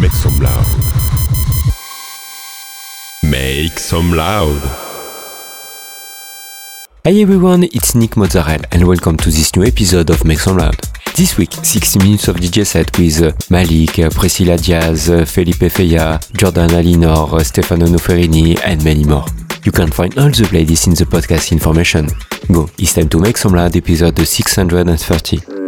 Make some loud. Make some loud. Hi everyone, it's Nick Mozzarella and welcome to this new episode of Make Some Loud. This week, 60 minutes of DJ set with uh, Malik, uh, Priscilla Diaz, uh, Felipe Feya, Jordan Alinor, Stefano Noferini and many more. You can find all the playlists in the podcast information. Go, it's time to make some loud episode 630.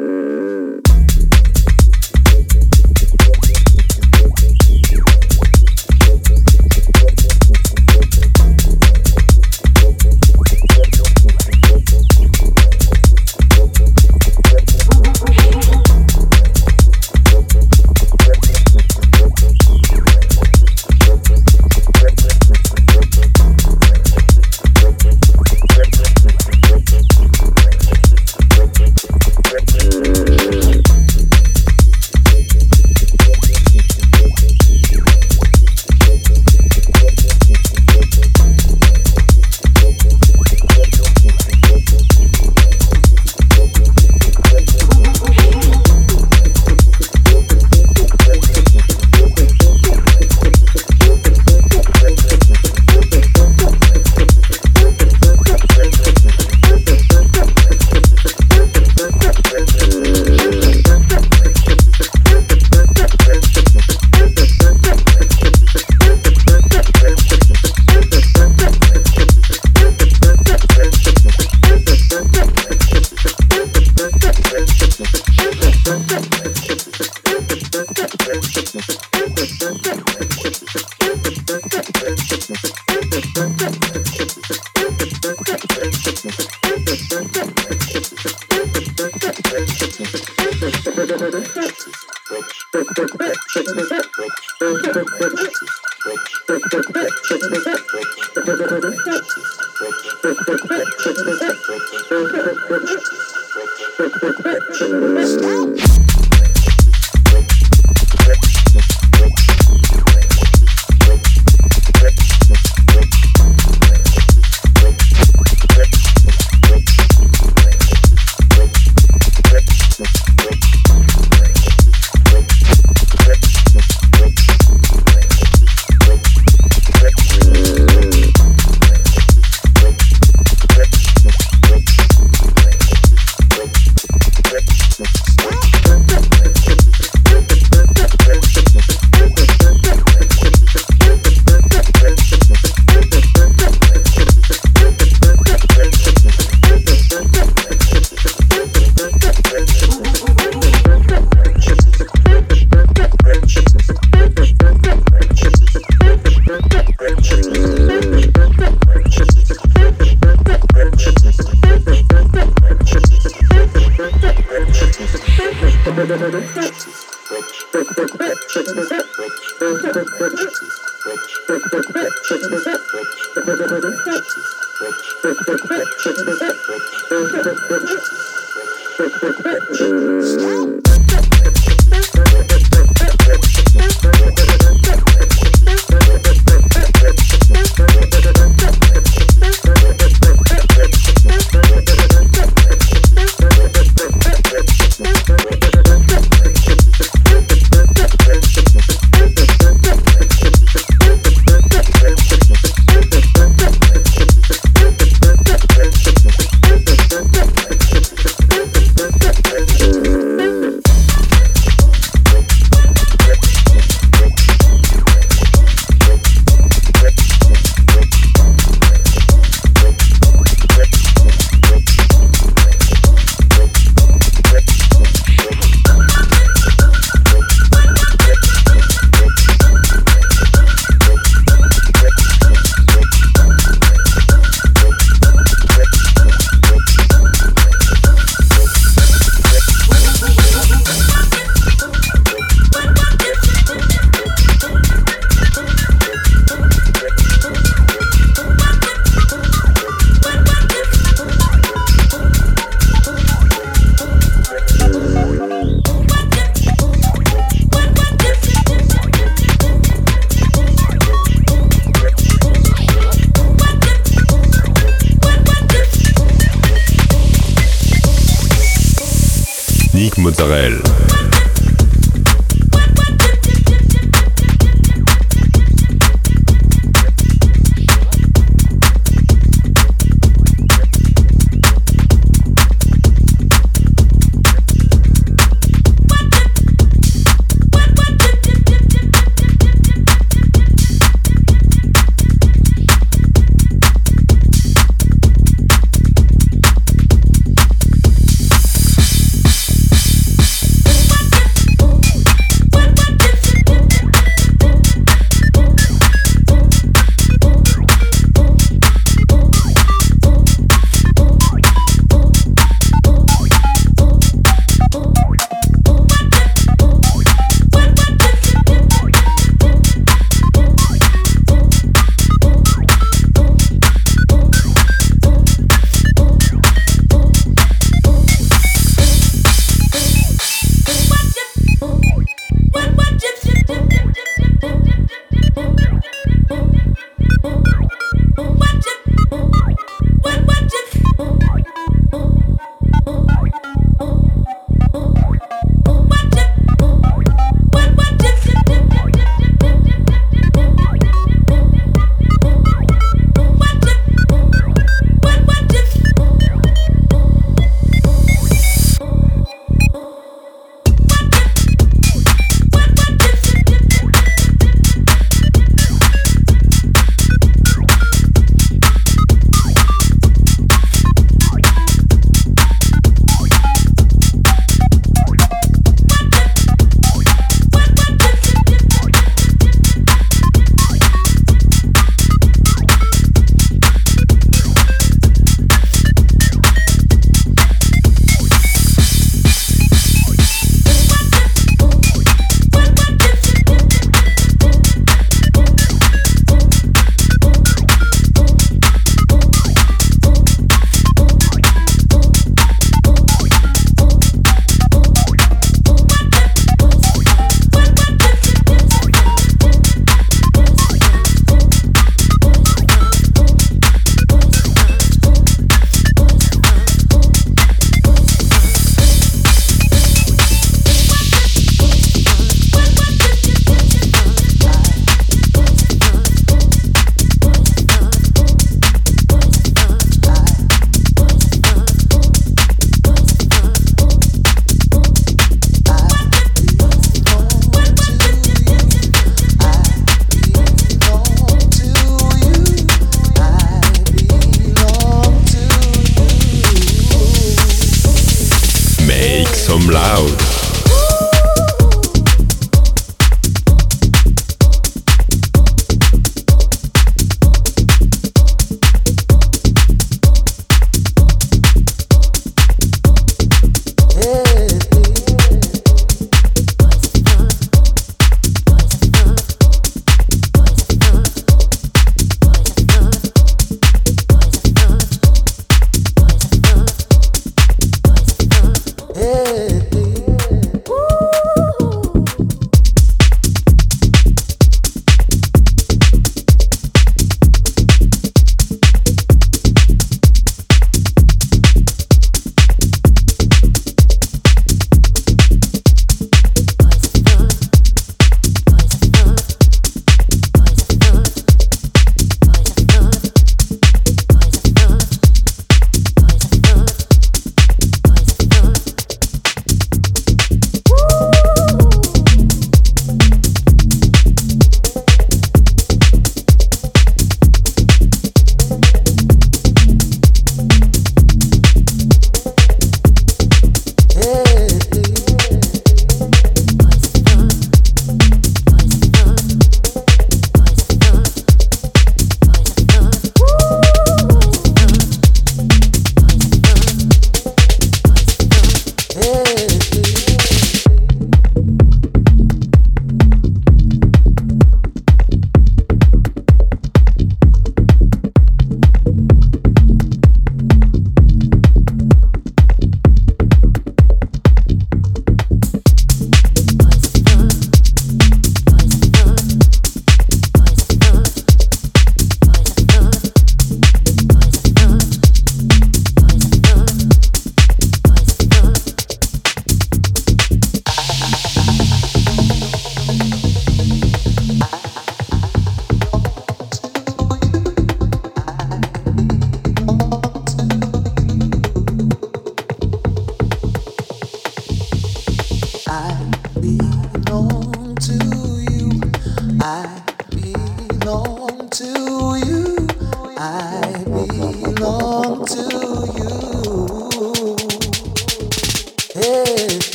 Stop!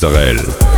culturelle.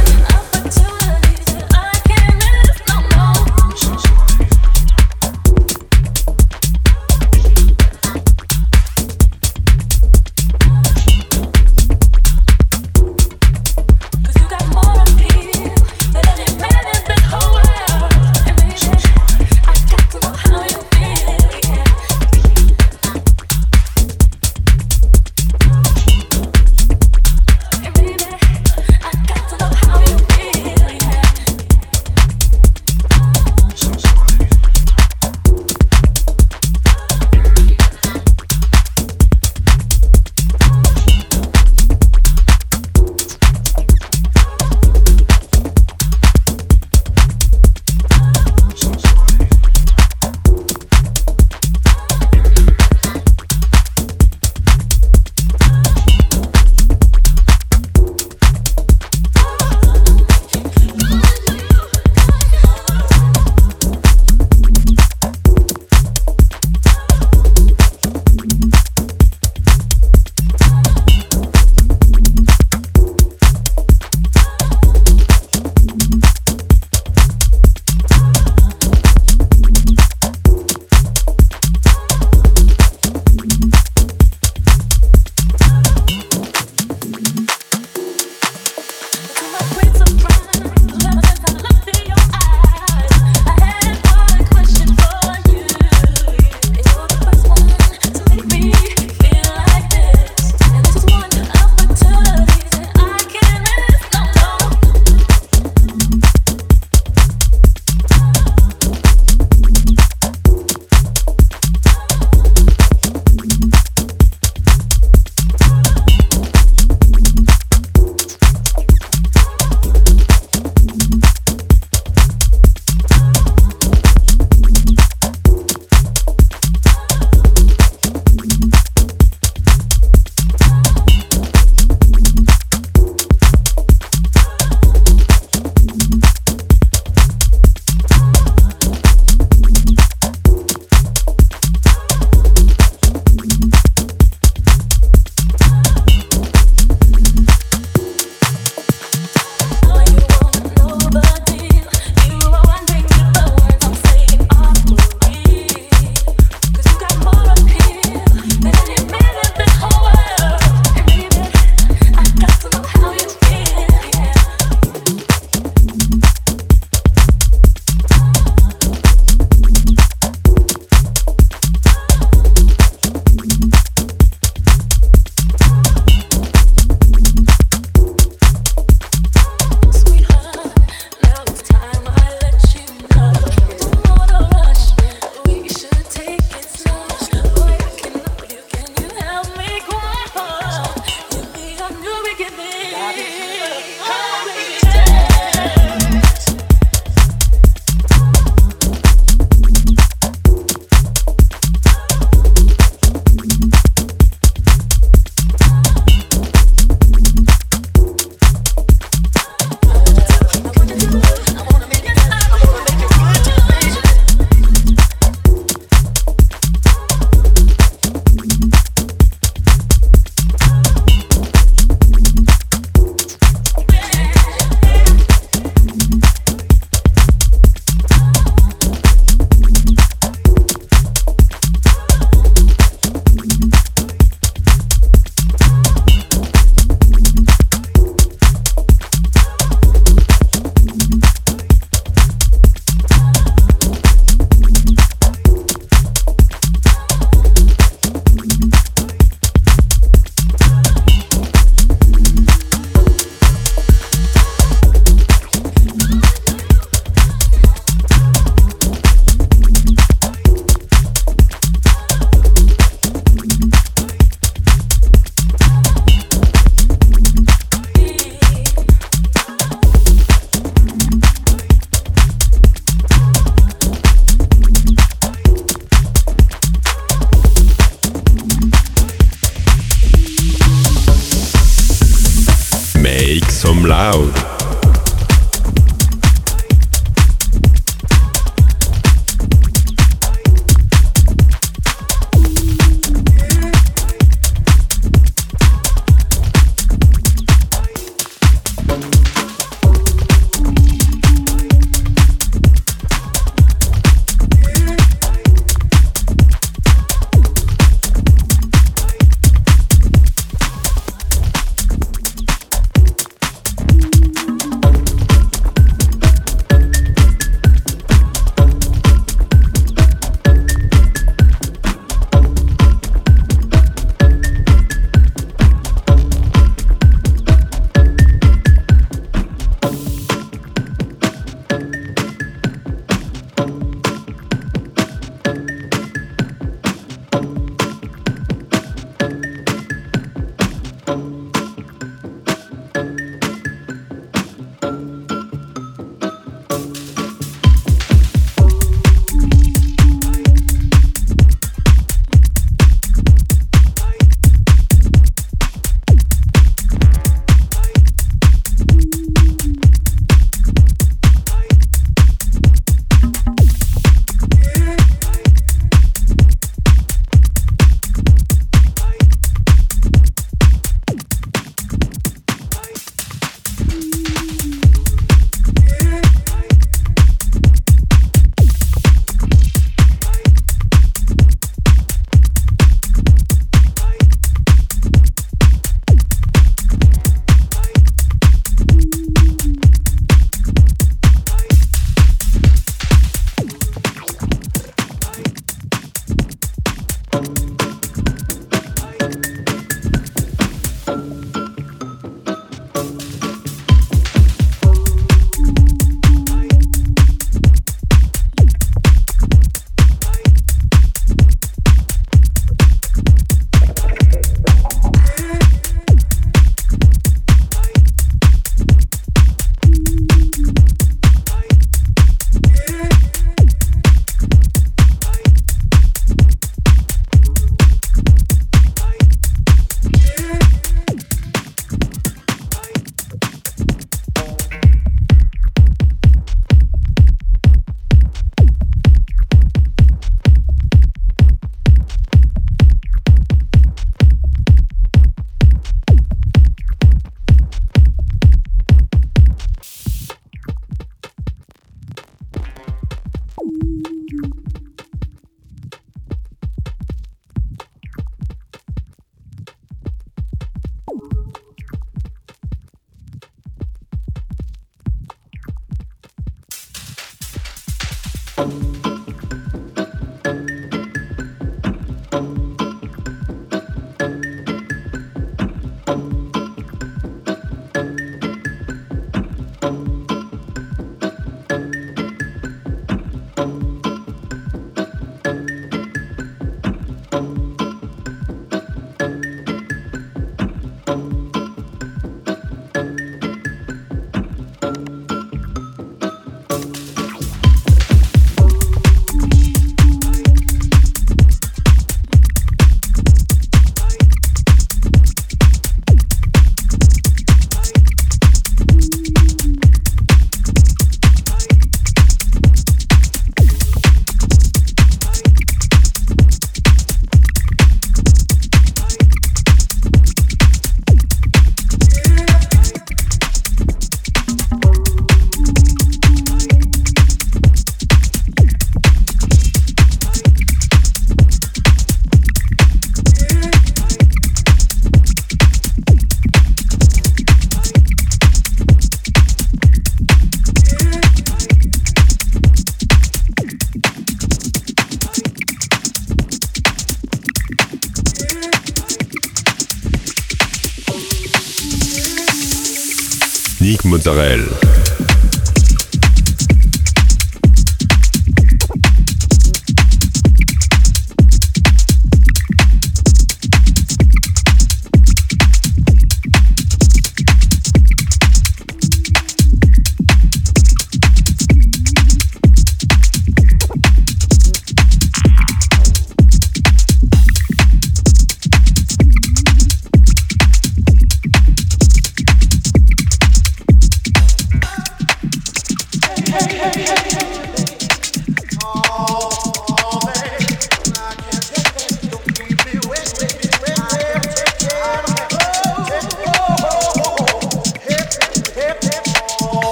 Dominique Mozzarella.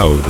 Tchau.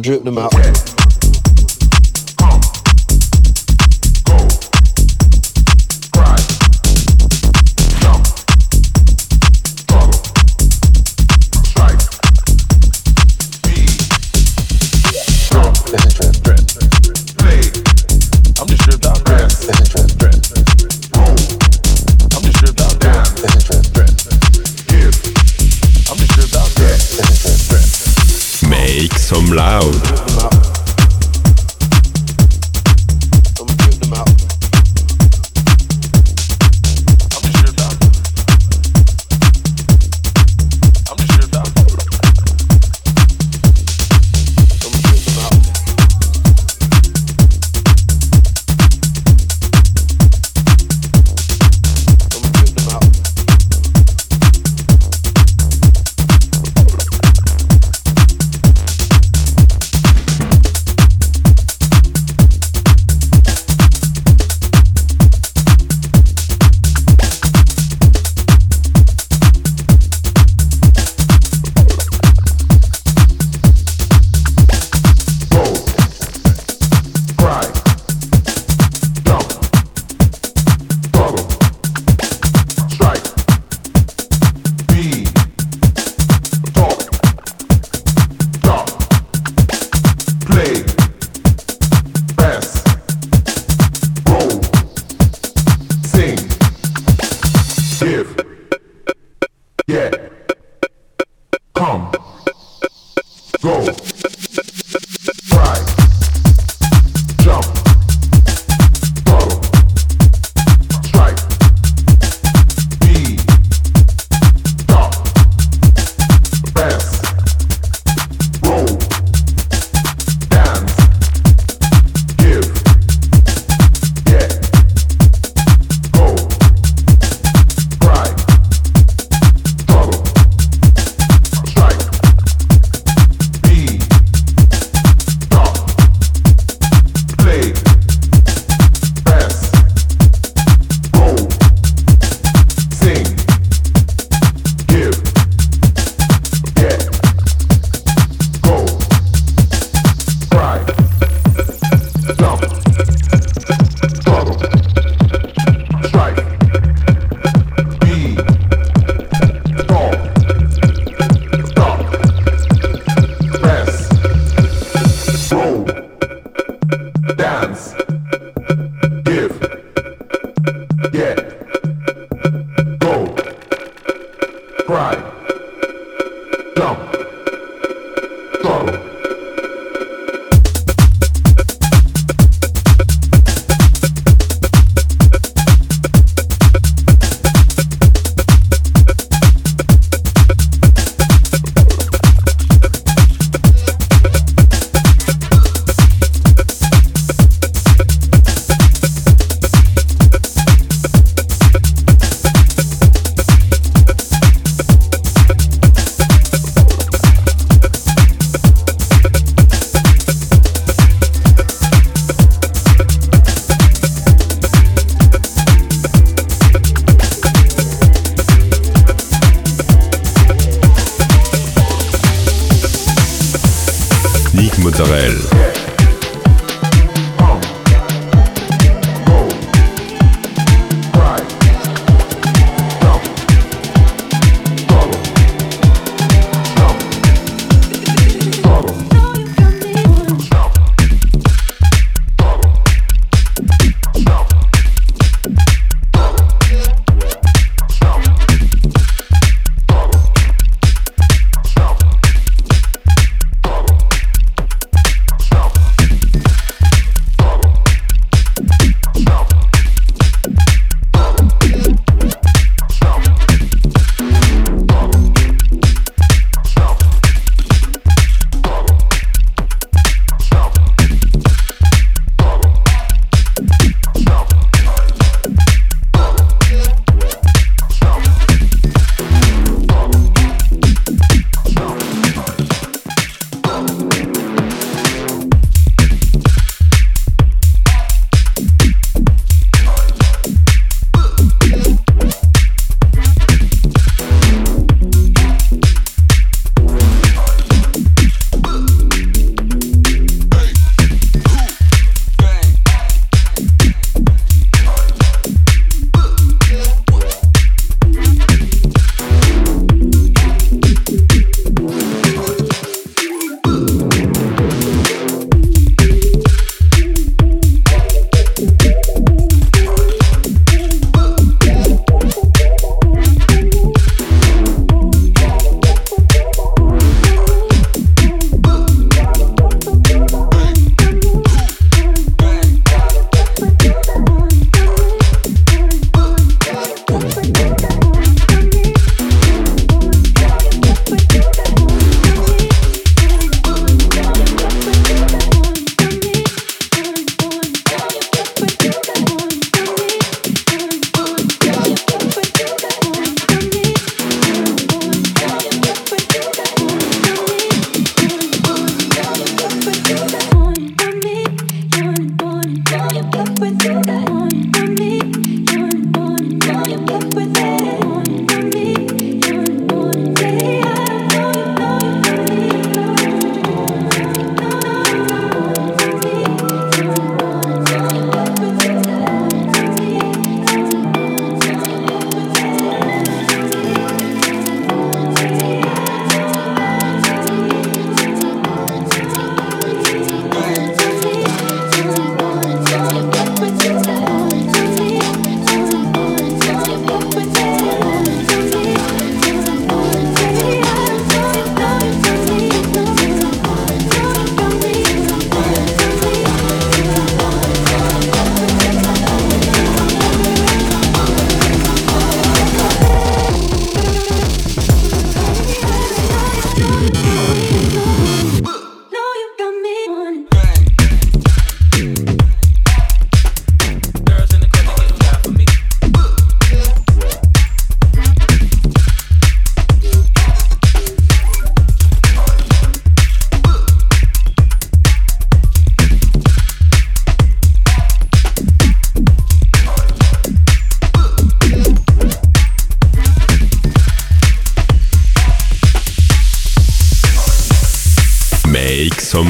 I'ma drip them out.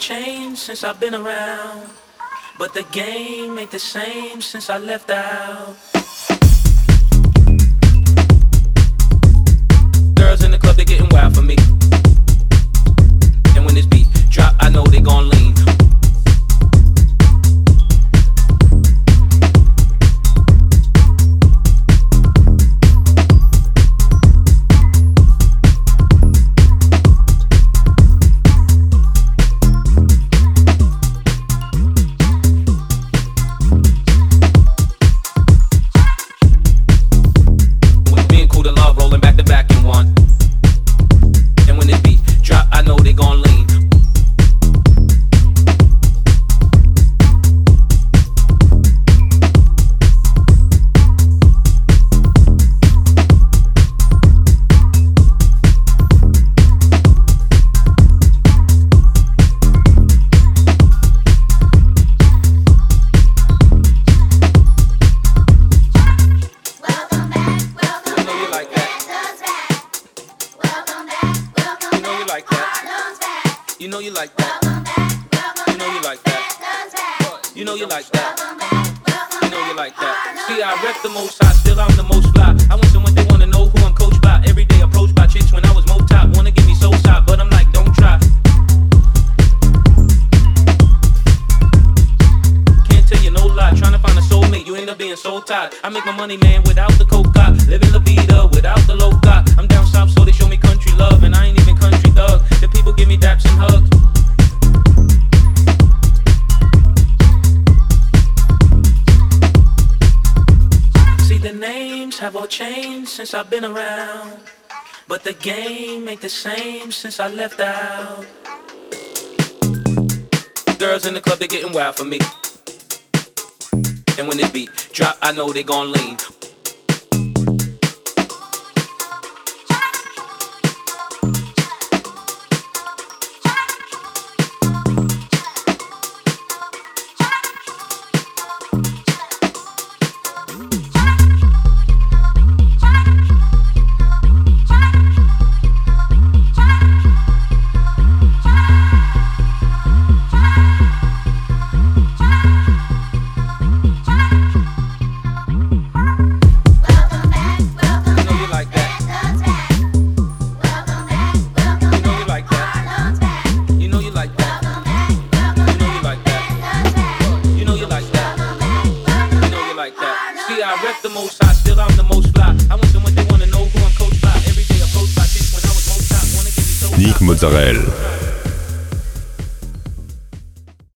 Changed since I've been around. But the game ain't the same since I left out. Girls in the club, they getting wild for me. And when this beat drop, I know they gon' lean. know you like that. You know you like that. You know you like that. You know you like that. See, I rep the most hot, still I'm the most fly. I want someone they wanna know who I'm coached by. Every day approached by chicks when I was most top, wanna give me so side, but I'm like, don't try. Can't tell you no lie, trying to find a soulmate, you end up being so tied. I make my money, man, without the coca, living la vida without the loca. I'm down south, so they show me country love, and I ain't since I've been around. But the game ain't the same since I left out. Girls in the club, they're getting wild for me. And when this beat drop, I know they gon' lean.